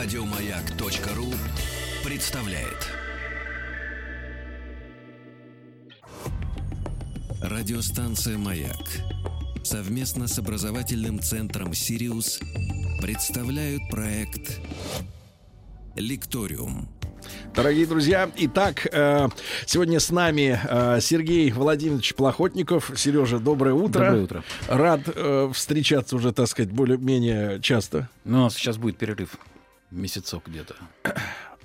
Радиомаяк.ру представляет. Радиостанция «Маяк» совместно с образовательным центром «Сириус» представляют проект «Лекториум». Дорогие друзья, итак, э, сегодня с нами э, Сергей Владимирович Плохотников. Сережа, доброе утро. Доброе утро. Рад э, встречаться уже, так сказать, более-менее часто. Ну, у нас сейчас будет перерыв. Месяцок где-то.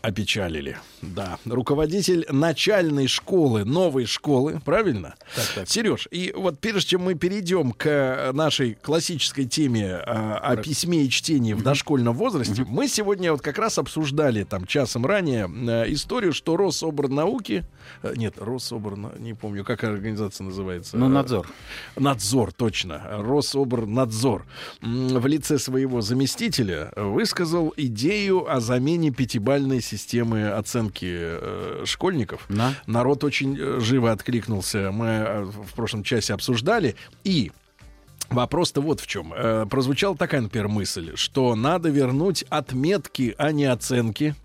Опечалили. Да. Руководитель начальной школы, новой школы, правильно? Так, так. Сереж, и вот прежде чем мы перейдем к нашей классической теме э, о письме и чтении в дошкольном возрасте, мы сегодня вот как раз обсуждали там часом ранее э, историю, что Рособорнауки, э, нет, Рособорна, не помню, как организация называется. Ну, надзор. Надзор, точно. Рособорнадзор в лице своего заместителя высказал идею о замене пятибальной системы оценки э, школьников. На. Народ очень э, живо откликнулся. Мы э, в прошлом часе обсуждали. И Вопрос-то вот в чем. Э, прозвучала такая, например, мысль, что надо вернуть отметки, а не оценки.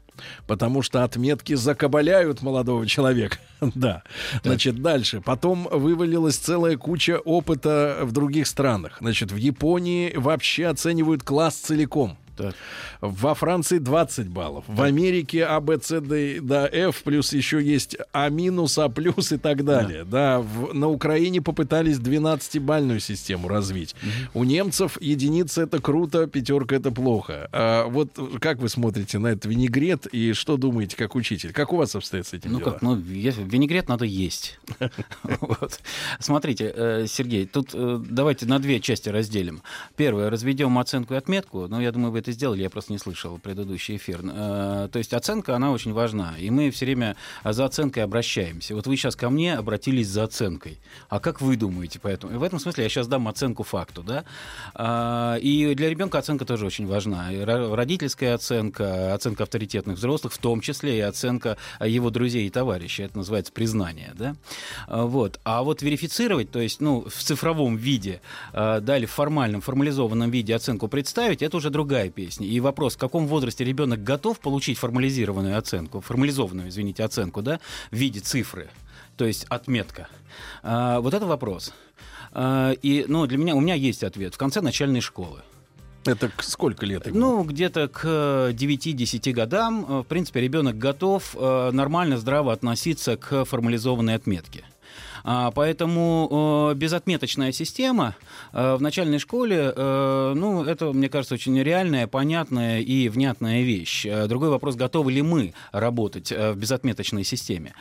Потому что отметки закабаляют молодого человека. да. Значит, дальше. Потом вывалилась целая куча опыта в других странах. Значит, в Японии вообще оценивают класс целиком. Так. Во Франции 20 баллов. В Америке А, Б, С, Д, до F, плюс еще есть А минус, А плюс и так далее. Да, в- на Украине попытались 12-бальную систему развить. У немцев единица это круто, пятерка это плохо. А вот как вы смотрите на этот винегрет и что думаете как учитель? Как у вас обстоят с этим Ну дела? как, ну винегрет надо есть. Смотрите, э, Сергей, тут э, давайте на две части разделим. Первое, разведем оценку и отметку. Ну, я думаю, вы это сделали, я просто не слышал предыдущий эфир. Э, То есть оценка, она очень важна, и мы все время за оценкой обращаемся. Вот вы сейчас ко мне обратились за оценкой. А как вы думаете по этому? И в этом смысле я сейчас дам оценку факту, да? А, И для ребенка оценка тоже очень важна. И ро- родительская оценка, оценка авторитетных взрослых, в том числе и оценка его друзей и товарищей. Это называется признание, да? А, Вот. А вот верифицировать, то есть, ну, в цифровом виде, а, да, или в формальном, формализованном виде оценку представить, это уже другая песня. И вопрос, в каком возрасте ребенок готов получить формализированную оценку, формализованную, извините, оценку, да, в виде цифры, то есть отметка. А, Вот это вопрос. А, И, ну, для меня, у меня есть ответ. В конце начальной школы. Это к- сколько лет ему? Ну, где-то к 9-10 годам, э, в принципе, ребенок готов э, нормально, здраво относиться к формализованной отметке. А, Поэтому безотметочная система э, в начальной школе, э, ну, это, мне кажется, очень реальная, понятная и внятная вещь. Э, Другой вопрос, готовы ли мы работать в безотметочной системе.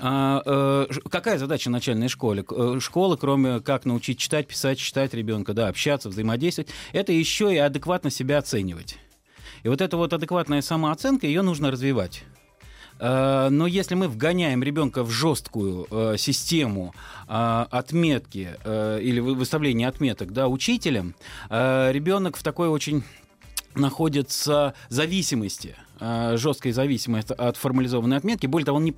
А, какая задача начальной школы? Школы, кроме как научить читать, писать, читать ребенка, да, общаться, взаимодействовать, это еще и адекватно себя оценивать. И вот эта вот адекватная самооценка, ее нужно развивать. Э, Но если мы вгоняем ребенка в жесткую э, систему э, отметки или вы- выставления отметок да, учителем, ребенок в такой очень находится зависимости жесткой зависимости от формализованной отметки. Более того, он, не,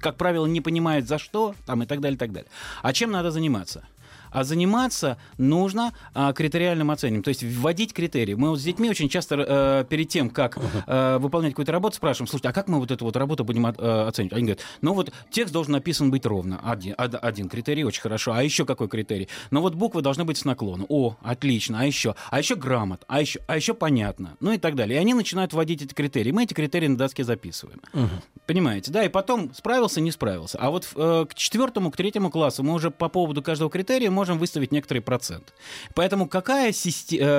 как правило, не понимает за что там, и так далее, и так далее. А чем надо заниматься? А заниматься нужно а, критериальным оцениванием, то есть вводить критерии. Мы вот с детьми очень часто э, перед тем, как э, выполнять какую-то работу, спрашиваем, слушайте, а как мы вот эту вот работу будем от- э, оценивать? Они говорят, ну вот текст должен написан быть ровно, один, од- один критерий, очень хорошо. А еще какой критерий? Ну вот буквы должны быть с наклоном. О, отлично. А еще? А еще грамот. А еще, а еще понятно. Ну и так далее. И они начинают вводить эти критерии. Мы эти критерии на доске записываем. Понимаете, да, и потом справился, не справился. А вот э, к четвертому, к третьему классу мы уже по поводу каждого критерия можем выставить некоторый процент. Поэтому какая э,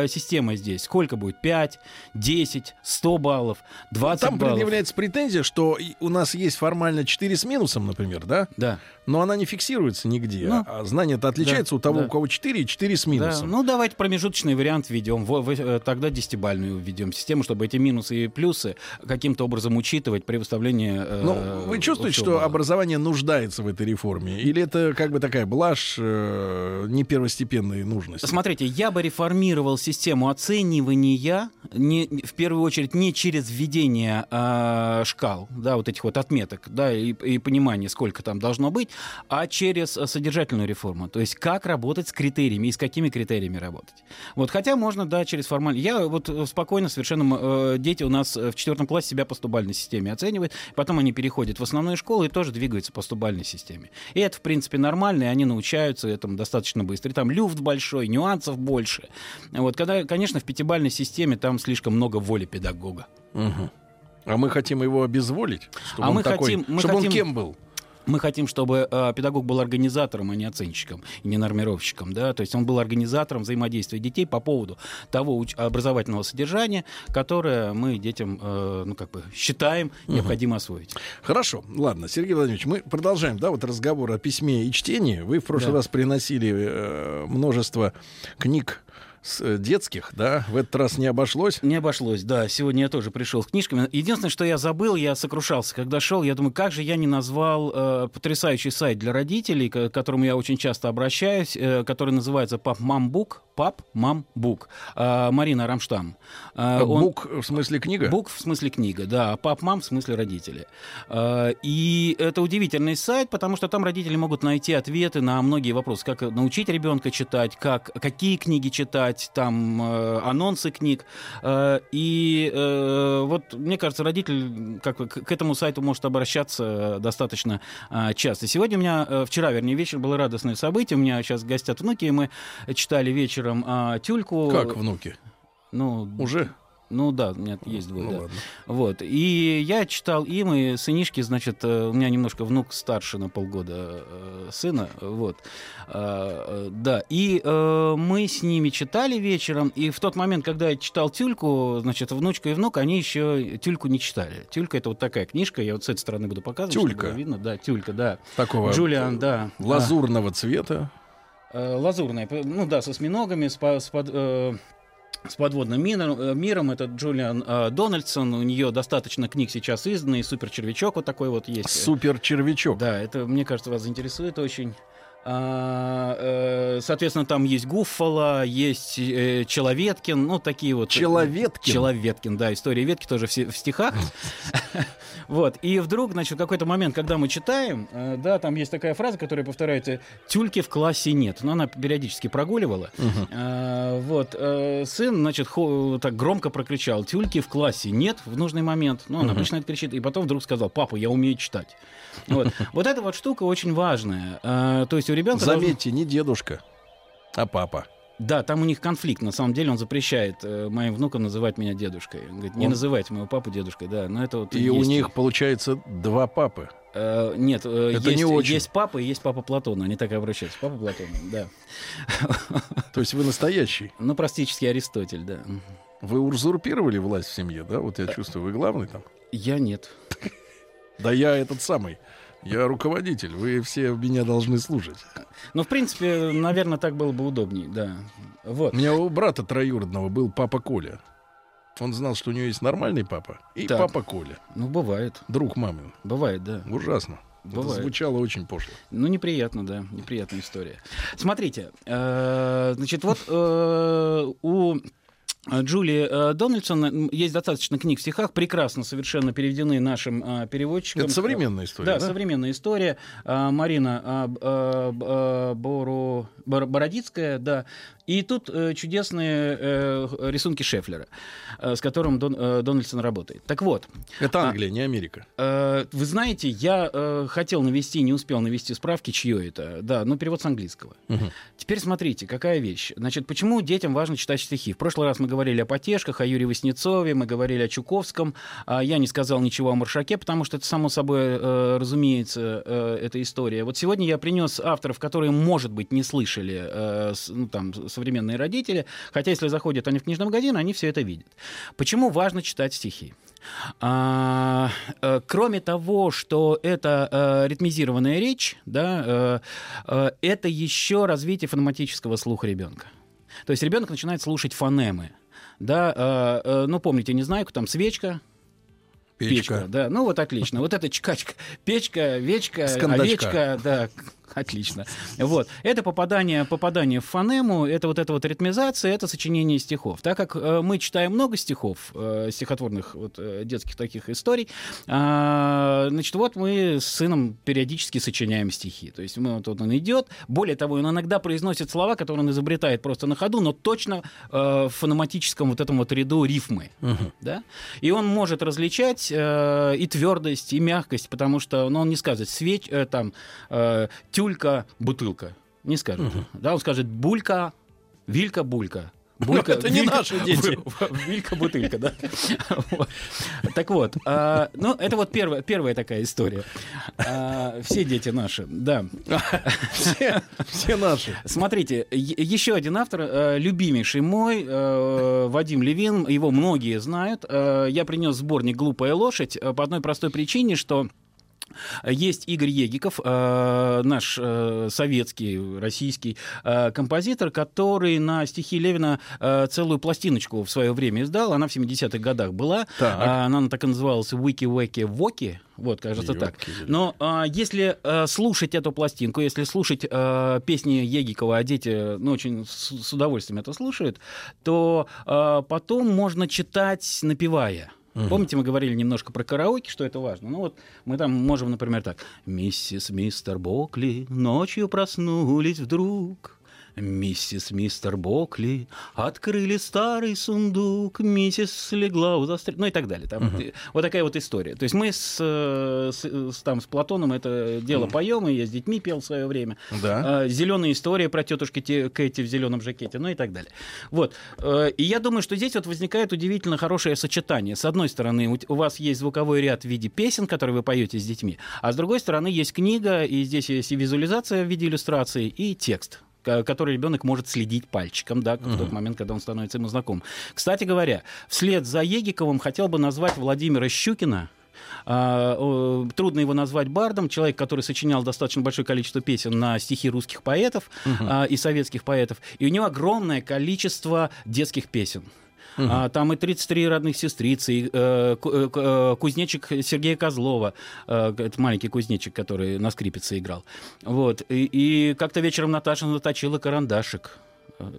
система здесь? Сколько будет? 5, 10, 100 баллов, 20 Там баллов? предъявляется претензия, что у нас есть формально 4 с минусом, например, да? Да. Но она не фиксируется нигде. Ну, а знание-то отличается да, у того, да. у кого 4 и 4 с Да, минусом. ну, давайте промежуточный вариант введем. Во- во- э, Тогда десятибальную введем систему, чтобы эти минусы и плюсы каким-то образом учитывать при выставлении. э, Ну, вы чувствуете, общего что образование нуждается в этой реформе? Или это как бы такая блажь, э, не первостепенной нужности. Смотрите, я бы реформировал систему оценивания, не, в первую очередь, не через введение э, шкал, да, вот этих вот отметок, да, и, и понимание, сколько там должно быть, а через содержательную реформу. То есть как работать с критериями и с какими критериями работать. Вот, хотя можно, да, через формально. Я вот спокойно совершенно... Э, дети у нас в четвертом классе себя по стубальной системе оценивают, потом они переходят в основную школу и тоже двигаются по стубальной системе. И это, в принципе, нормально, и они научаются этому достаточно быстро. И там люфт большой, нюансов больше. Вот, когда, конечно, в пятибальной системе там слишком много воли педагога. Угу. А мы хотим его обезволить, чтобы а он мы такой, хотим, мы чтобы хотим... он кем был? Мы хотим, чтобы э, педагог был организатором, а не оценщиком не нормировщиком. Да? То есть он был организатором взаимодействия детей по поводу того уч- образовательного содержания, которое мы детям э, ну, как бы считаем необходимо освоить. Хорошо, ладно, Сергей Владимирович, мы продолжаем да, вот разговор о письме и чтении. Вы в прошлый да. раз приносили э, множество книг с э, детских, да, в этот раз не обошлось? Не обошлось, да. Сегодня я тоже пришел с книжками. Единственное, что я забыл, я сокрушался, когда шел. Я думаю, как же я не назвал э, потрясающий сайт для родителей, к которому я очень часто обращаюсь, э, который называется Пап Мам Бук. Пап Мам Бук. Э, Марина Рамштам. Э, он... Бук в смысле книга? Бук в смысле книга, да. Пап Мам в смысле родители. Э, и это удивительный сайт, потому что там родители могут найти ответы на многие вопросы, как научить ребенка читать, как какие книги читать читать там э, анонсы книг. Э, и э, вот, мне кажется, родитель как, к этому сайту может обращаться достаточно часто. Сегодня у меня, вчера, вернее, вечер было радостное событие. У меня сейчас гостят внуки, и мы читали вечером тюльку. Как внуки? Ну, уже? Ну да, у меня есть двое. Ну, да. ладно. Вот. И я читал им, и сынишки, значит, э, у меня немножко внук старше на полгода э, сына. Вот. А, э, да. И мы с ними читали вечером, и в тот момент, когда я читал тюльку, значит, внучка и внук, они еще тюльку не читали. Тюлька это вот такая книжка, я вот с этой стороны буду показывать. Тюлька. видно, да, тюлька, да. Такого. Джулиан, да. Лазурного а. цвета. Лазурная, ну да, со сминогами, с, с под, э, с подводным миром, э, миром. Это Джулиан э, Дональдсон. У нее достаточно книг сейчас изданных. И Супер червячок вот такой вот есть. Супер червячок. Да, это, мне кажется, вас заинтересует очень. А, э, соответственно, там есть Гуффало, есть э, Человеткин, ну, такие вот... Человеткин? Человеткин, да, история ветки тоже в, стихах. Вот, и вдруг, значит, в какой-то момент, когда мы читаем, э, да, там есть такая фраза, которая повторяется, тюльки в классе нет. Но она периодически прогуливала. Вот, сын, значит, так громко прокричал, тюльки в классе нет в нужный момент. Ну, он обычно это кричит, и потом вдруг сказал, папа, я умею читать. Вот, вот эта вот штука очень важная. То есть у ребенка... Заметьте, должен... не дедушка, а папа. Да, там у них конфликт. На самом деле он запрещает э, моим внукам называть меня дедушкой. Он говорит, не он... называйте моего папу дедушкой, да. Но это вот и есть... у них получается два папы. Э, нет, э, это есть, не очень. есть папа и есть папа Платона. Они так и обращаются. Папа Платона, да. То есть вы настоящий? Ну, практически Аристотель, да. Вы узурпировали власть в семье, да? Вот я чувствую, вы главный там. Я нет. Да я этот самый. Я руководитель, вы все меня должны слушать. Ну, в принципе, наверное, так было бы удобнее, да. Вот. У меня у брата троюродного был папа Коля. Он знал, что у него есть нормальный папа и так. папа Коля. Ну, бывает. Друг мамин. Бывает, да. Ужасно. Бывает. Это звучало очень пошло. Ну, неприятно, да. Неприятная история. Смотрите, э, значит, вот э, у Э, Джули э, Дональдсон. Есть достаточно книг в стихах, прекрасно совершенно переведены нашим э, переводчиком. Это современная история, да? Да, современная история. Марина Бору... Бородицкая, да. И тут э, чудесные э, рисунки Шефлера, э, с которым Дон, э, Дональдсон работает. Так вот. Это а, Англия, а, не Америка. Э, вы знаете, я э, хотел навести, не успел навести справки, чье это. Да, ну перевод с английского. Угу. Теперь смотрите, какая вещь. Значит, почему детям важно читать стихи? В прошлый раз мы говорили о Потешках, о Юрии Васнецове, мы говорили о Чуковском. А я не сказал ничего о Маршаке, потому что это само собой э, разумеется э, эта история. Вот сегодня я принес авторов, которые, может быть, не слышали э, с, ну, там, современные родители, хотя если заходят они в книжный магазин, они все это видят. Почему важно читать стихи? А, а, кроме того, что это а, ритмизированная речь, да, а, это еще развитие фонематического слуха ребенка. То есть ребенок начинает слушать фонемы. Да, ну, помните, не знаю, там свечка, Печка. Печка, да. Ну вот отлично. Вот это чкачка. Печка, вечка, овечка, да, Отлично. Вот. Это попадание, попадание в фонему, это вот эта вот ритмизация, это сочинение стихов. Так как э, мы читаем много стихов, э, стихотворных вот, э, детских таких историй, э, значит, вот мы с сыном периодически сочиняем стихи. То есть мы, вот, вот он идет, более того, он иногда произносит слова, которые он изобретает просто на ходу, но точно э, в фономатическом вот этом вот ряду рифмы. Угу. Да? И он может различать э, и твердость, и мягкость, потому что ну, он не скажет свеч, э, там, э, тюлька, бутылка. Не скажет. Угу. Да, он скажет булька, вилька, булька. Булька, это не наши дети. Вилька-бутылька, да. Так вот, а, ну, это вот первая, первая такая история. А, все дети наши, да. Все, наши. Смотрите, еще один автор, э, любимейший мой, э, Вадим Левин, его многие знают. Э, я принес сборник «Глупая лошадь» по одной простой причине, что есть Игорь Егиков, э, наш э, советский, российский э, композитор, который на стихи Левина целую пластиночку в свое время издал. Она в 70-х годах была. Так. Она так и называлась «Вики-Веки-Воки». Вот, кажется, так. Но а, если а, слушать эту пластинку, если слушать а, песни Егикова, а дети ну, очень с, с удовольствием это слушают, то а, потом можно читать, напевая. Угу. Помните, мы говорили немножко про караоке, что это важно? Ну вот мы там можем, например, так. «Миссис, мистер Бокли ночью проснулись вдруг». Миссис Мистер Бокли открыли старый сундук, миссис легла у застрел... Ну и так далее. Там, uh-huh. Вот такая вот история. То есть мы с, с, с, там, с Платоном это дело uh-huh. поем, и я с детьми пел в свое время. Да. А, Зеленая история про тетушки Кэти в зеленом жакете, ну и так далее. Вот. Э, и я думаю, что здесь вот возникает удивительно хорошее сочетание. С одной стороны, у вас есть звуковой ряд в виде песен, которые вы поете с детьми, а с другой стороны, есть книга, и здесь есть и визуализация в виде иллюстрации, и текст который ребенок может следить пальчиком, да, в тот момент, когда он становится ему знаком. Кстати говоря, вслед за Егиковым хотел бы назвать Владимира Щукина, Uh, трудно его назвать бардом. Человек, который сочинял достаточно большое количество песен на стихи русских поэтов uh, и советских поэтов. И у него огромное количество детских песен. Угу. А, там и 33 родных сестрицы, и э, э, э, кузнечик Сергея Козлова, э, это маленький кузнечик, который на скрипице играл. Вот. И, и как-то вечером Наташа наточила карандашик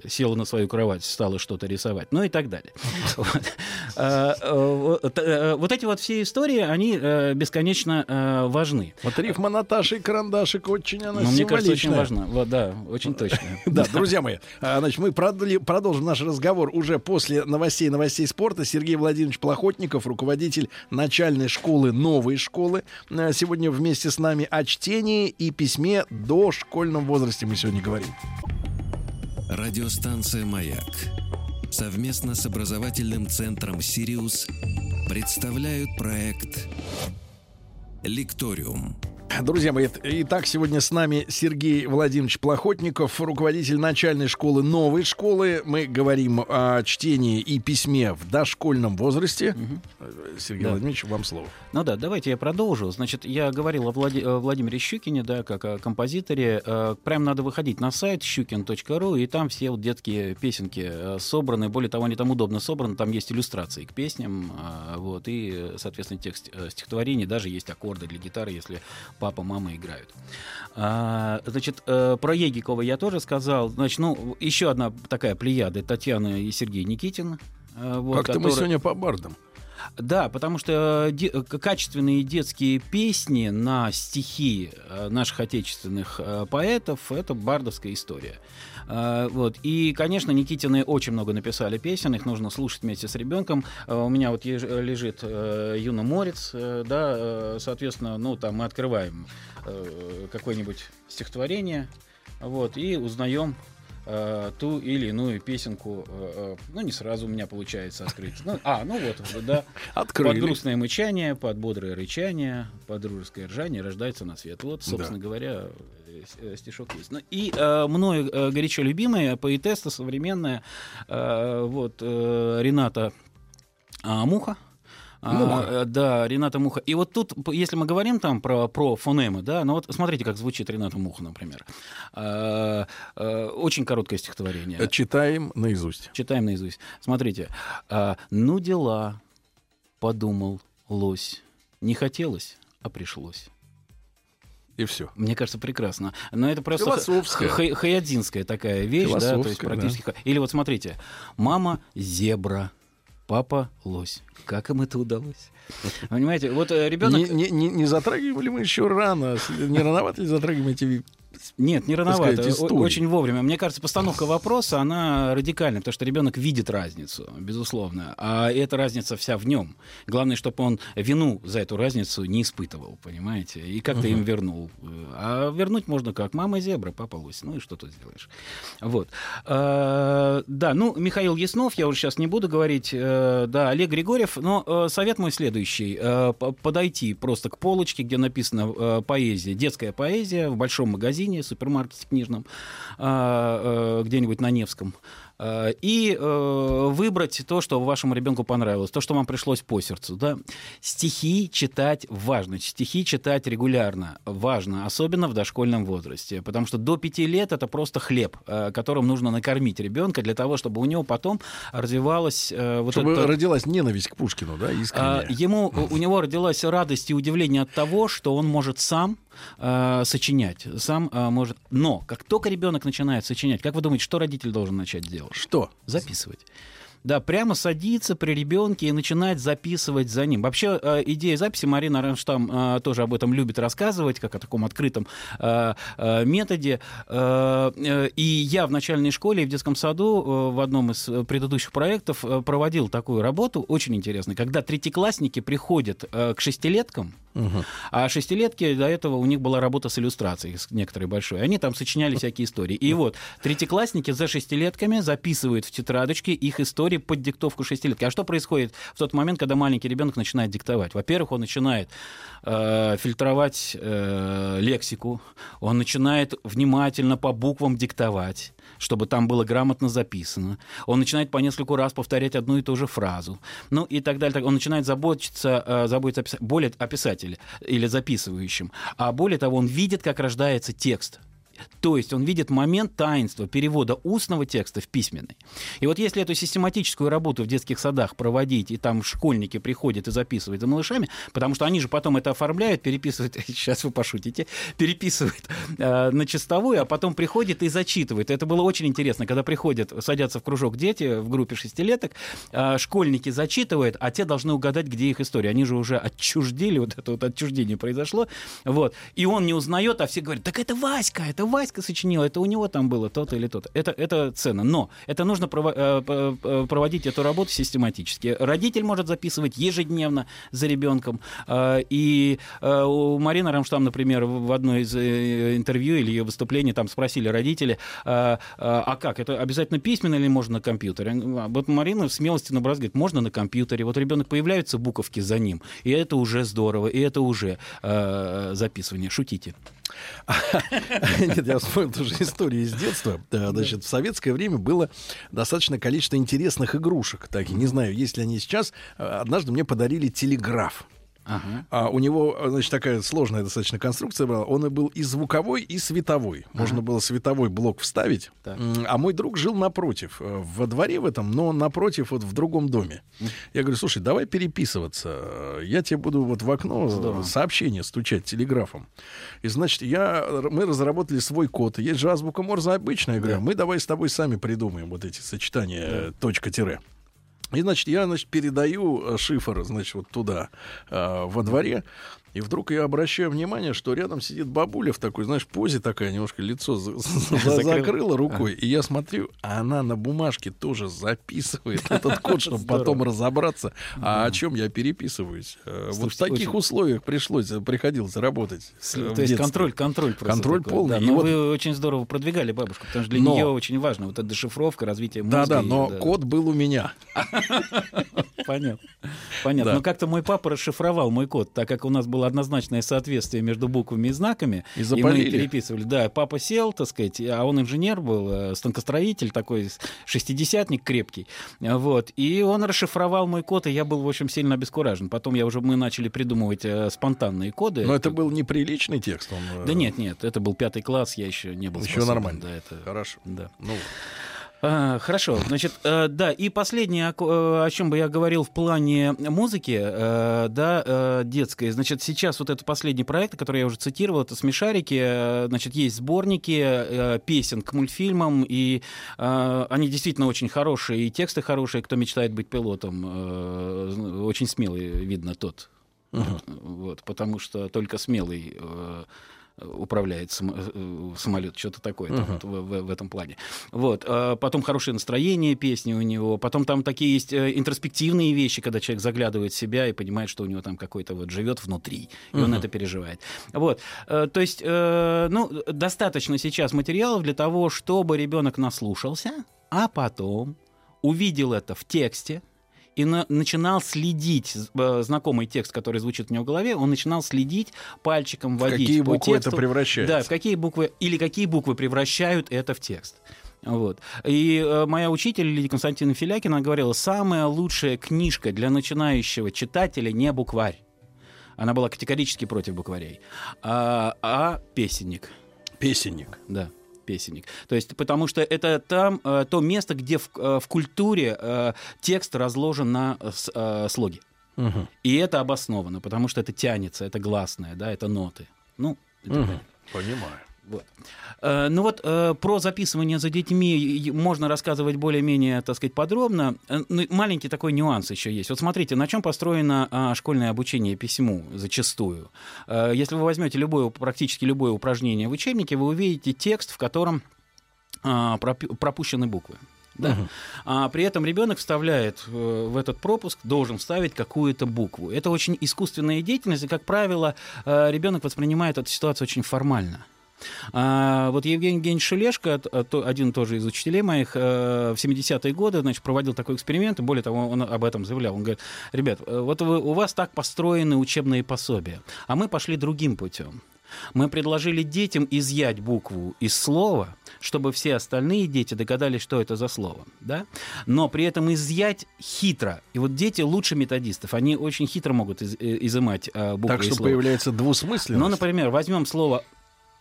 села на свою кровать, стала что-то рисовать, ну и так далее. Э, э, вот эти вот все истории, они э, бесконечно важны. Вот рифма Наташи и карандашик очень она ну, Мне кажется, очень важна. Да, очень точно. Да, друзья мои, значит, мы продолжим наш разговор уже после новостей новостей спорта. Сергей Владимирович Плохотников, руководитель начальной школы, новой школы, сегодня вместе с нами о чтении и письме до школьном возрасте мы сегодня говорим. Радиостанция «Маяк» совместно с образовательным центром «Сириус» представляют проект «Лекториум». Друзья мои, итак, сегодня с нами Сергей Владимирович Плохотников, руководитель начальной школы новой школы. Мы говорим о чтении и письме в дошкольном возрасте. Угу. Сергей да. Владимирович, вам слово. Ну да, давайте я продолжу. Значит, я говорил о Влади... Владимире Щукине, да, как о композиторе. Э, прям надо выходить на сайт щукин.ру, и там все вот детские песенки э, собраны. Более того, они там удобно собраны, там есть иллюстрации к песням, вот, и, соответственно, текст стихотворений, даже есть аккорды для гитары, если папа, мама играют. А, значит, э, про Егикова я тоже сказал. Значит, ну, еще одна такая плеяда Татьяна и Сергей Никитин. Э, вот, Как-то которые... мы сегодня по бардам. Да, потому что де- качественные детские песни на стихи э, наших отечественных поэтов — это бардовская история. Вот. И, конечно, Никитины очень много написали песен, их нужно слушать вместе с ребенком. У меня вот лежит э, Юна Морец, э, да, э, соответственно, ну, там мы открываем какое-нибудь стихотворение, вот, и узнаем э, ту или иную песенку. Э, ну, не сразу у меня получается открыть. Ну, а, ну вот, да. Открыли. Под грустное мычание, под бодрое рычание, под дружеское ржание рождается на свет. Вот, собственно да. говоря, э, стишок есть. Ну, и э, мною э, горячо любимая поэтесса современная, э, вот, э, Рената э, Муха, Муха. А, да, Рената Муха. И вот тут, если мы говорим там про, про фонемы, да, ну вот смотрите, как звучит Рената Муха, например. А, а, очень короткое стихотворение. Читаем наизусть. Читаем наизусть. Смотрите. А, «Ну дела», — подумал лось, — «не хотелось, а пришлось». И все. Мне кажется, прекрасно. Но это просто хаядинская такая вещь, да, то есть практически. ха- Или вот смотрите, мама зебра, папа лось. Как им это удалось? Понимаете, вот ребенок. Не, не, не, затрагивали мы еще рано, не рановато ли затрагиваем эти... Нет, не рановато. сказать, истории. Очень вовремя. Мне кажется, постановка вопроса, она радикальная, потому что ребенок видит разницу, безусловно. А эта разница вся в нем. Главное, чтобы он вину за эту разницу не испытывал, понимаете? И как-то им вернул. А вернуть можно как? Мама зебра, папа лось. Ну и что тут сделаешь? Вот. А, Да, ну, Михаил Яснов, я уже сейчас не буду говорить. э, Да, Олег Григорьев. Но э, совет мой следующий. Э, Подойти просто к полочке, где написано э, поэзия, детская поэзия в большом магазине, супермаркете книжном, а, э, где-нибудь на Невском. Э, И э, выбрать то, что вашему ребенку понравилось, то, что вам пришлось по сердцу. Да? Стихи читать важно. Стихи читать регулярно важно, особенно в дошкольном возрасте. Потому что до пяти лет это просто хлеб, э, которым нужно накормить ребенка для того, чтобы у него потом развивалась вот Чтобы эта- родилась ненависть к Пушкину, да, а, искренняя. Ему, у него родилась радость и удивление от того, что он может сам э, сочинять, сам э, может. Но как только ребенок начинает сочинять, как вы думаете, что родитель должен начать делать? Что? Записывать. Да, прямо садиться при ребенке и начинать записывать за ним. Вообще, э, идея записи, Марина Ранштам э, тоже об этом любит рассказывать, как о таком открытом э, методе. И я в начальной школе и в детском саду в одном из предыдущих проектов проводил такую работу, очень интересно, когда третьеклассники приходят к шестилеткам, а шестилетки до этого у них была работа с иллюстрацией, некоторой большой. Они там сочиняли всякие истории. И вот третьеклассники за шестилетками записывают в тетрадочке их истории под диктовку шестилетки. А что происходит в тот момент, когда маленький ребенок начинает диктовать? Во-первых, он начинает э, фильтровать э, лексику, он начинает внимательно по буквам диктовать чтобы там было грамотно записано. Он начинает по нескольку раз повторять одну и ту же фразу. Ну и так далее. Он начинает заботиться, э, заботиться о более о писателе или записывающем. А более того, он видит, как рождается текст. То есть он видит момент таинства перевода устного текста в письменный. И вот если эту систематическую работу в детских садах проводить, и там школьники приходят и записывают за малышами, потому что они же потом это оформляют, переписывают, сейчас вы пошутите, переписывают э, на чистовую, а потом приходят и зачитывают. Это было очень интересно, когда приходят, садятся в кружок дети в группе шестилеток, э, школьники зачитывают, а те должны угадать, где их история. Они же уже отчуждили, вот это вот отчуждение произошло, вот. И он не узнает, а все говорят, так это Васька, это Васька сочинил, это у него там было то-то или то-то. Это, это ценно. Но это нужно прово- э, проводить эту работу систематически. Родитель может записывать ежедневно за ребенком. Э, И э, у Марины Рамштам, например, в одной из интервью или ее выступлений там спросили родители, а как, это обязательно письменно или можно на компьютере? А Вот Марина в смелости набралась, говорит, можно на компьютере. Вот ребенок появляются буковки за ним, и это уже здорово, и это уже записывание. Шутите. Нет, я вспомнил тоже историю из детства. Значит, в советское время было достаточное количество интересных игрушек. Так, не знаю, есть ли они сейчас. Однажды мне подарили телеграф. Ага. А у него, значит, такая сложная достаточно конструкция была. Он и был и звуковой, и световой. Можно было световой блок вставить. Так. А мой друг жил напротив, э, во дворе в этом, но напротив, вот в другом доме. Я говорю, слушай, давай переписываться. Я тебе буду вот в окно Здорово. сообщение стучать телеграфом. И, значит, я, мы разработали свой код. Есть же азбука Морзе обычная. Я говорю, Да. мы давай с тобой сами придумаем вот эти сочетания э, точка-тире. И, значит, я, значит, передаю э, шифр, значит, вот туда, э, во дворе. И вдруг я обращаю внимание, что рядом сидит бабуля в такой, знаешь, позе такая, немножко лицо за- за- Закрыла. рукой. И я смотрю, а она на бумажке тоже записывает этот код, чтобы потом разобраться, а о чем я переписываюсь. Э, Вот в таких условиесь пришлось, э, приходилось работать. э, То есть контроль, контроль просто Контроль полный. Но вы очень здорово продвигали бабушку, потому что для нее очень важно вот эта дешифровка, развитие мозга. Да-да, но код был у меня. Понятно. Понятно. Но как-то мой папа расшифровал мой код, так как у нас было однозначное соответствие между буквами и знаками. И мы запалили. переписывали. Да, папа сел, так сказать, а он инженер был, э, станкостроитель такой, шестидесятник крепкий. Вот. И он расшифровал мой код, и я был, в общем, сильно обескуражен. Потом я уже, мы начали придумывать э, спонтанные коды. Но это был неприличный текст. Он, э, Да нет, нет, это был пятый класс, я еще не был Еще способен, нормально. Да, это... Хорошо. Да. Ну, А, хорошо, значит, э, да, и последнее, о, э, чем бы я говорил в плане музыки, э, да, детской, значит, сейчас вот это последний проект, который я уже цитировал, это «Смешарики», значит, есть сборники песен к мультфильмам, и они действительно очень хорошие, и тексты хорошие, кто мечтает быть пилотом, очень смелый, видно, тот, uh-huh. вот, потому что только смелый... Э, управляет э, самолет, что-то такое uh-huh. там, вот, в, в, в этом плане. Вот. А потом хорошее настроение песни у него, потом там такие есть э, интроспективные вещи, когда человек заглядывает в себя и понимает, что у него там какой-то вот живет внутри, и uh-huh. он это переживает. Вот. Э, то есть, ну, достаточно сейчас материалов для того, чтобы ребенок наслушался, а потом увидел это в тексте, и на, начинал следить, э, знакомый текст, который звучит у него в голове, он начинал следить, пальчиком водить в какие по буквы тексту. это превращается. Да, в какие буквы, или какие буквы превращают это в текст. Вот. И э, моя учитель Лидия Константина Филякина говорила, самая лучшая книжка для начинающего читателя не букварь. Она была категорически против букварей, а, а песенник. Песенник. Да песенник. То есть, потому что это там э, то место, где в, э, в культуре э, текст разложен на э, э, слоги. Угу. И это обосновано, потому что это тянется, это гласное, да, это ноты. Ну, угу. Понимаю. Вот. Э, ну вот э, про записывание за детьми можно рассказывать более-менее, так сказать, подробно. Э, ну, маленький такой нюанс еще есть. Вот смотрите, на чем построено а, школьное обучение письму зачастую. Если вы возьмете любое, практически любое упражнение в учебнике, вы увидите текст, в котором а, пропущены буквы. Да. Угу. А при этом ребенок вставляет в этот пропуск, должен вставить какую-то букву. Это очень искусственная деятельность, и, как правило, ребенок воспринимает эту ситуацию очень формально. А, вот Евгений Евгеньевич Шелешко, один тоже из учителей моих, э, в 70-е годы значит, проводил такой эксперимент, и более того, он об этом заявлял. Он говорит, ребят, э, вот вы, у вас так построены учебные пособия, а мы пошли другим путем. Мы предложили детям изъять букву из слова, чтобы все остальные дети догадались, что это за слово. Да? Но при этом изъять хитро. И вот дети лучше методистов. Они очень хитро могут из, э, изымать э, буквы Так что слова. появляется двусмысленность. Ну, например, возьмем слово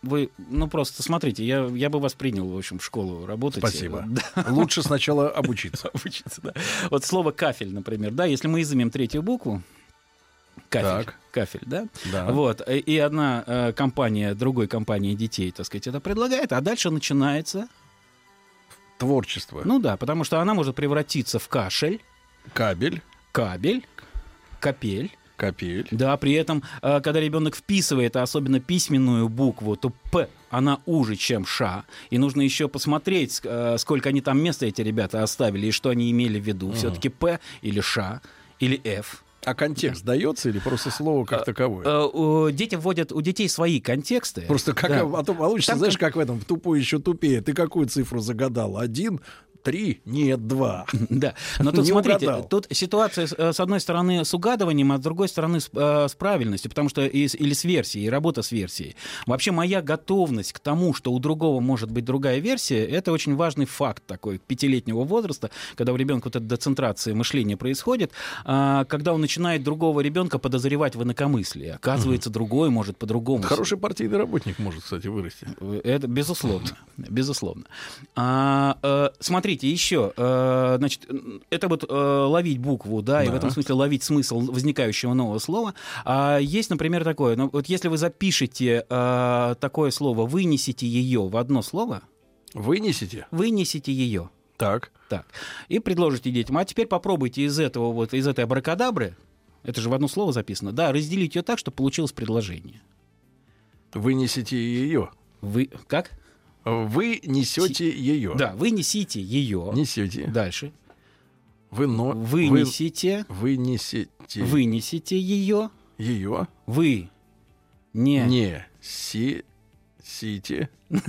вы, ну просто смотрите, я, я бы вас принял, в общем, в школу работать. Спасибо. Да. Лучше сначала обучиться. обучиться, да. Вот слово кафель, например, да, если мы изымем третью букву, кафель, так. кафель, да? да. Вот, и одна э, компания другой компании детей, так сказать, это предлагает, а дальше начинается... Творчество. Ну да, потому что она может превратиться в кашель. Кабель. Кабель, капель Капель. Да, при этом, э, когда ребенок вписывает, а особенно письменную букву, то П, она уже, чем Ш. И нужно еще посмотреть, э, сколько они там места, эти ребята, оставили, и что они имели в виду. Угу. Все-таки П или Ш или F. А контекст дается или просто слово как э, таковое? Дети вводят у детей свои контексты. Просто как да. а то получится, Там, знаешь, как в этом в тупой еще тупее. Ты какую цифру загадал? Один, три, нет, два. Да, но тут смотрите, угадал. тут ситуация э, с одной стороны с угадыванием, а с другой стороны с, э, с правильностью, потому что и, или с версией, и работа с версией. Вообще моя готовность к тому, что у другого может быть другая версия, это очень важный факт такой пятилетнего возраста, когда у ребенка вот эта децентрация мышления происходит, а, когда он начинает другого ребенка подозревать в инакомыслии. Оказывается, угу. другой может по-другому. Хороший партийный работник может, кстати, вырасти. Это безусловно, безусловно. А, а, смотрите, смотрите, еще, э, значит, это вот э, ловить букву, да, да, и в этом смысле ловить смысл возникающего нового слова. А есть, например, такое, ну, вот если вы запишете э, такое слово, вынесите ее в одно слово. Вынесите? Вынесите ее. Так. Так. И предложите детям. А теперь попробуйте из этого вот, из этой абракадабры, это же в одно слово записано, да, разделить ее так, чтобы получилось предложение. Вынесите ее. Вы как? Вы несете ее. Да, вы несите ее. Несете. Дальше. Вы, но... вы несите. Вы несете. Вынесите ее. Ее. Вы не. Не. Си. Сити.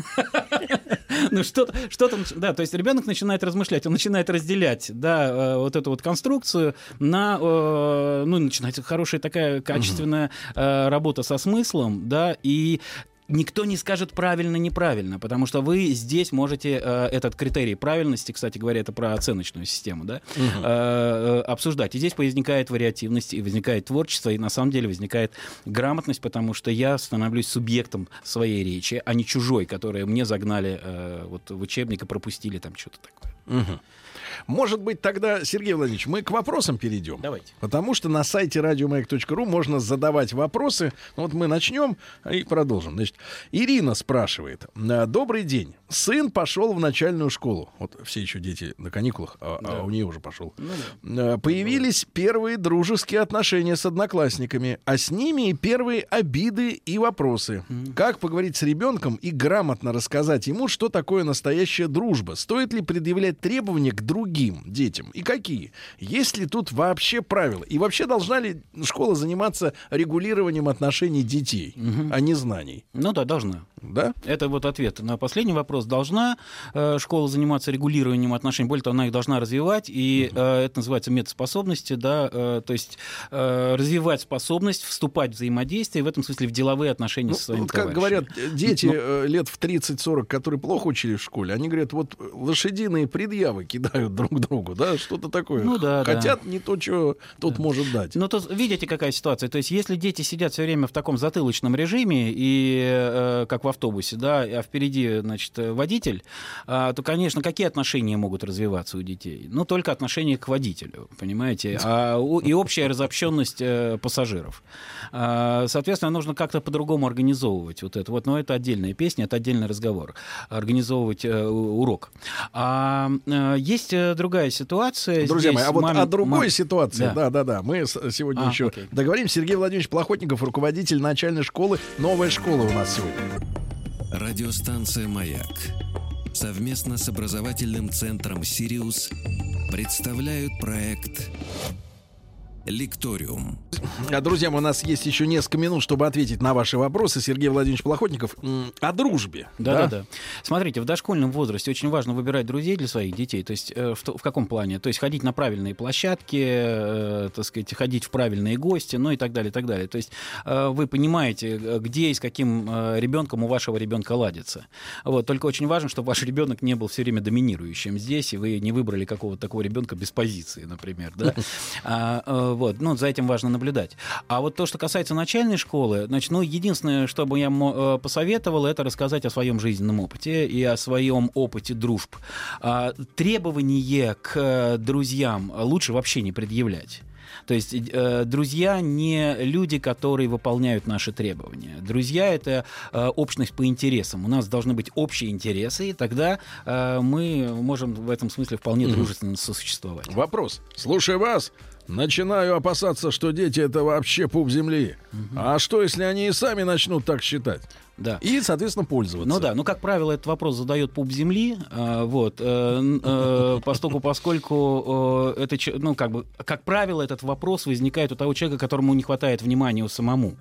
Ну что-то, что-то, да, то есть ребенок начинает размышлять, он начинает разделять, да, э, вот эту вот конструкцию на, э, ну, начинается хорошая такая качественная э, работа со смыслом, да, и Никто не скажет правильно, неправильно, потому что вы здесь можете э, этот критерий правильности, кстати говоря, это про оценочную систему, да, угу. э, обсуждать. И здесь возникает вариативность, и возникает творчество, и на самом деле возникает грамотность, потому что я становлюсь субъектом своей речи, а не чужой, которые мне загнали э, вот в учебник и пропустили там что-то такое. Угу. Может быть, тогда, Сергей Владимирович, мы к вопросам перейдем. Давайте. Потому что на сайте радиомаяк.ру можно задавать вопросы. Ну, вот мы начнем и продолжим. Значит, Ирина спрашивает. Добрый день. Сын пошел в начальную школу. Вот все еще дети на каникулах, а, а да. а у нее уже пошел. Ну, да. Появились первые дружеские отношения с одноклассниками, а с ними и первые обиды и вопросы. Mm. Как поговорить с ребенком и грамотно рассказать ему, что такое настоящая дружба? Стоит ли предъявлять требования к другим детям? И какие? Есть ли тут вообще правила? И вообще должна ли школа заниматься регулированием отношений детей, угу. а не знаний? Ну да, должна. Да? Это вот ответ на последний вопрос. Должна э, школа заниматься регулированием отношений, более того, она их должна развивать, и угу. э, это называется метаспособности, да, э, то есть э, развивать способность вступать в взаимодействие, в этом смысле в деловые отношения ну, со своими вот как говорят дети Но... Э, лет в 30-40, которые плохо учили в школе, они говорят, вот лошадиные предъявы кидают друг другу, да, что-то такое. Ну да, Хотят да. не то, что тот да. может дать. Ну, то видите, какая ситуация. То есть, если дети сидят все время в таком затылочном режиме, и э, как в автобусе, да, а впереди, значит, водитель, э, то, конечно, какие отношения могут развиваться у детей? Ну, только отношения к водителю, понимаете? А, и общая разобщенность э, пассажиров. Э, соответственно, нужно как-то по-другому организовывать вот это. Вот, но это отдельная песня, это отдельный разговор. Организовывать э, урок. А э, есть э, другая ситуация. Друзья Здесь мои, а вот мам... о другой мам... ситуации, да-да-да, мы сегодня а, еще окей. договорим. Сергей Владимирович Плохотников, руководитель начальной школы «Новая школа» у нас сегодня. Радиостанция «Маяк» совместно с образовательным центром «Сириус» представляют проект Лекториум. А, друзья, у нас есть еще несколько минут, чтобы ответить на ваши вопросы. Сергей Владимирович Плохотников о дружбе. Да, да, да. Смотрите, в дошкольном возрасте очень важно выбирать друзей для своих детей. То есть э, в, в каком плане? То есть ходить на правильные площадки, э, так сказать, ходить в правильные гости, ну и так далее, и так далее. То есть э, вы понимаете, где и с каким э, ребенком у вашего ребенка ладится. Вот. Только очень важно, чтобы ваш ребенок не был все время доминирующим здесь, и вы не выбрали какого-то такого ребенка без позиции, например. Да? Э, вот, ну, за этим важно наблюдать. А вот то, что касается начальной школы, значит, ну, единственное, что бы я э, посоветовал, это рассказать о своем жизненном опыте и о своем опыте дружб. А, требования к друзьям лучше вообще не предъявлять. То есть э, друзья не люди, которые выполняют наши требования. Друзья это э, общность по интересам. У нас должны быть общие интересы, и тогда э, мы можем в этом смысле вполне дружественно сосуществовать. Вопрос. Слушай вас. Начинаю опасаться, что дети это вообще пуп земли. Угу. А что, если они и сами начнут так считать? Да. И, соответственно, пользоваться. Ну да, ну, как правило, этот вопрос задает пуп земли, э, вот, э, э, поскольку, поскольку это, ну, как бы, как правило, этот вопрос возникает у того человека, которому не хватает внимания самому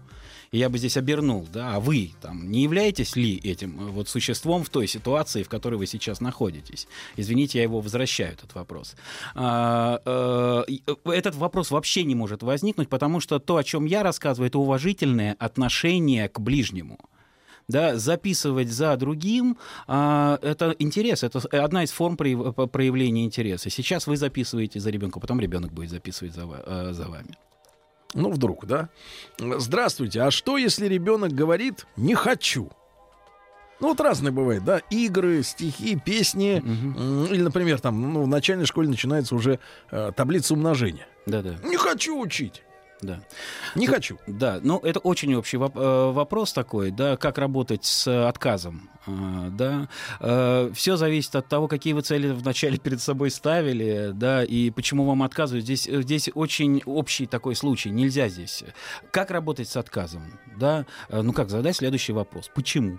и я бы здесь обернул, да, а вы там не являетесь ли этим э, вот существом в той ситуации, в которой вы сейчас находитесь? Извините, я его возвращаю, этот вопрос. А, а, этот вопрос вообще не может возникнуть, потому что то, о чем я рассказываю, это уважительное отношение к ближнему да, записывать за другим, а, это интерес, это одна из форм проявления интереса. Сейчас вы записываете за ребенка, потом ребенок будет записывать за, за вами. Ну, вдруг, да? Здравствуйте. А что, если ребенок говорит «не хочу»? Ну, вот разные бывает, да, игры, стихи, песни. Угу. Или, например, там, ну, в начальной школе начинается уже э, таблица умножения. Да-да. Не хочу учить. Да. Не хочу. Да, ну это очень общий э, вопрос такой, да, как работать с отказом, э, да. Э, Все зависит от того, какие вы цели вначале перед собой ставили, да, и почему вам отказывают. Здесь, здесь очень общий такой случай, нельзя здесь. Как работать с отказом, да? Ну как, задай следующий вопрос. Почему?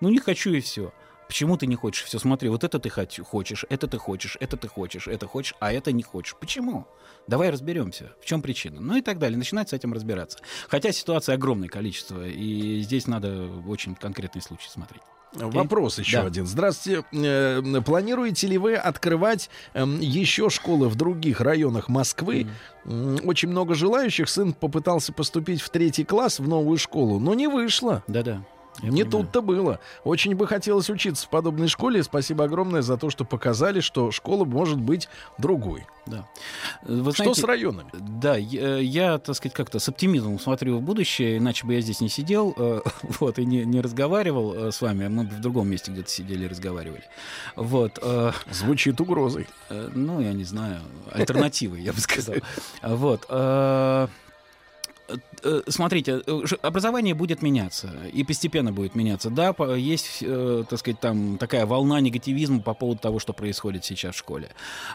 Ну не хочу и все. Почему ты не хочешь все? Смотри, вот это ты хочешь, это ты хочешь, это ты хочешь, это хочешь, а это не хочешь. Почему? Давай разберемся, в чем причина. Ну и так далее. Начинать с этим разбираться. Хотя ситуация огромное количество, и здесь надо очень конкретный случай смотреть. Вопрос еще да. один. Здравствуйте. Э, планируете ли вы открывать эм, еще школы в других районах Москвы? Mm. Очень много желающих. Сын попытался поступить в третий класс в новую школу, но не вышло. Да-да. Я Не тут-то было. Очень бы хотелось учиться в подобной школе. Спасибо огромное за то, что показали, что школа может быть другой. Да. Вы что знаете, с районами? Да, я, я, так сказать, как-то с оптимизмом смотрю в будущее, иначе бы я здесь не сидел э, вот, и не, не разговаривал э, с вами, мы бы в другом месте где-то сидели и разговаривали. Вот, э, Звучит угрозой. Э, ну, я не знаю, альтернативой, я бы сказал. Вот. Э, смотрите, э, образование будет меняться, и постепенно будет меняться. Да, есть, э, так сказать, там такая волна негативизма по поводу того, что происходит сейчас в школе.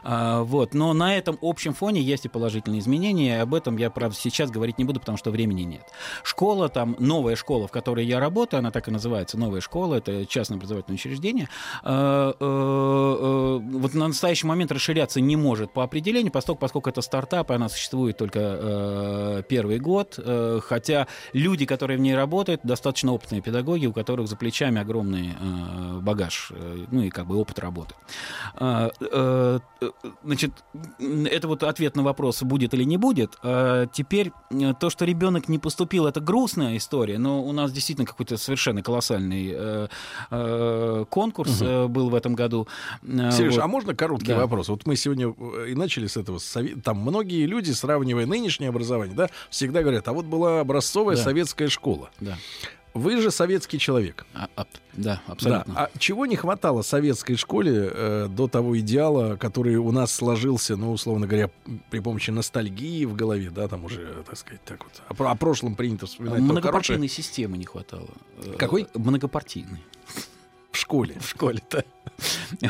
А, вот. Но на этом общем фоне есть и положительные изменения, об этом я, правда, сейчас говорить не буду, потому что времени нет. Школа, там, новая школа, в которой я работаю, она так и называется, новая школа, это частное образовательное учреждение, вот на настоящий момент расширяться не может по определению, поскольку это стартап, и она существует только первый год, Э, хотя люди, которые в ней работают, достаточно опытные педагоги, у которых за плечами огромный э, багаж, э, ну и как бы опыт работы. Значит, это вот ответ на вопрос, будет или не будет. Теперь то, что ребенок не поступил, это грустная история, но у нас действительно какой-то совершенно колоссальный конкурс угу. был в этом году. Сереж, вот. а можно короткий да. вопрос? Вот мы сегодня и начали с этого. Там многие люди, сравнивая нынешнее образование, да, всегда говорят, а вот была образцовая да. советская школа. Да. Вы же советский человек. А, а, да, абсолютно. Да. А чего не хватало советской школе э, до того идеала, который у нас сложился, ну, условно говоря, при помощи ностальгии в голове, да, там уже, так сказать, так вот. О, о прошлом принято вспоминать. Многопартийной системы не хватало. Какой? Многопартийной. В школе. В школе-то.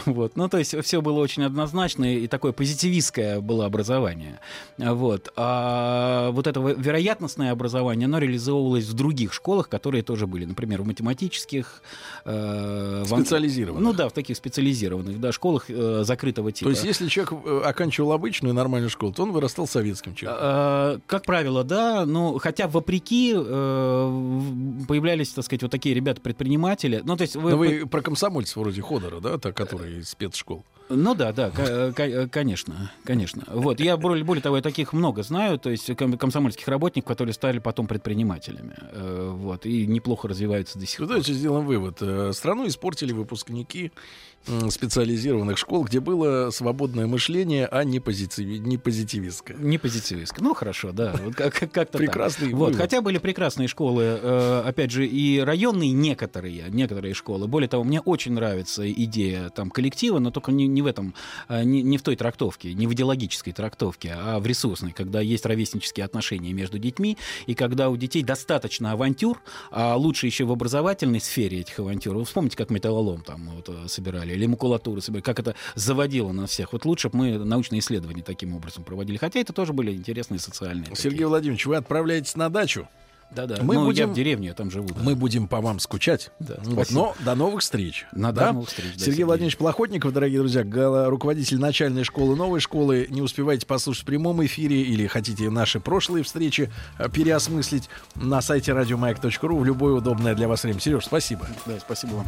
Вот. Ну, то есть все было очень однозначно, и такое позитивистское было образование. Вот. А вот это вероятностное образование, оно реализовывалось в других школах, которые тоже были, например, в математических... Э, специализированных. Ну да, в таких специализированных да, школах э, закрытого типа. То есть если человек э, оканчивал обычную нормальную школу, то он вырастал советским человеком? А, как правило, да. Ну, хотя вопреки э, появлялись, так сказать, вот такие ребята-предприниматели. Ну, то есть вы... Но вы про комсомольцев вроде Ходора, да? это который из спецшкол. Ну да, да, конечно, конечно. Вот я более, более того, я таких много знаю, то есть комсомольских работников, которые стали потом предпринимателями, э, вот и неплохо развиваются до сих пор. Давайте сделаем вывод: э, страну испортили выпускники специализированных школ, где было свободное мышление, а не, позитиви... не позитивистское. Не позитивистское. Ну, хорошо, да. Вот как- как-то Прекрасный Вот, хотя были прекрасные школы, э, опять же, и районные некоторые, некоторые школы. Более того, мне очень нравится идея там коллектива, но только не, не в этом, э, не, не в той трактовке, не в идеологической трактовке, а в ресурсной, когда есть ровеснические отношения между детьми, и когда у детей достаточно авантюр, а лучше еще в образовательной сфере этих авантюр. Вы вспомните, как металлолом там вот, э, собирали или макулатуру собирали, как это заводило на всех. Вот лучше бы мы научные исследования таким образом проводили. Хотя это тоже были интересные социальные. Сергей такие. Владимирович, вы отправляетесь на дачу. Да-да. Мы ну, будем, я в деревне, я там живу. Да. Мы будем по вам скучать. Да, вот, но до новых встреч. На да? новых встреч. Да, Сергей, Сергей Владимирович Плохотников, дорогие друзья, руководитель начальной школы, новой школы. Не успеваете послушать в прямом эфире или хотите наши прошлые встречи э, переосмыслить на сайте радиомаяк.ру в любое удобное для вас время. Сереж, спасибо. Да, спасибо вам.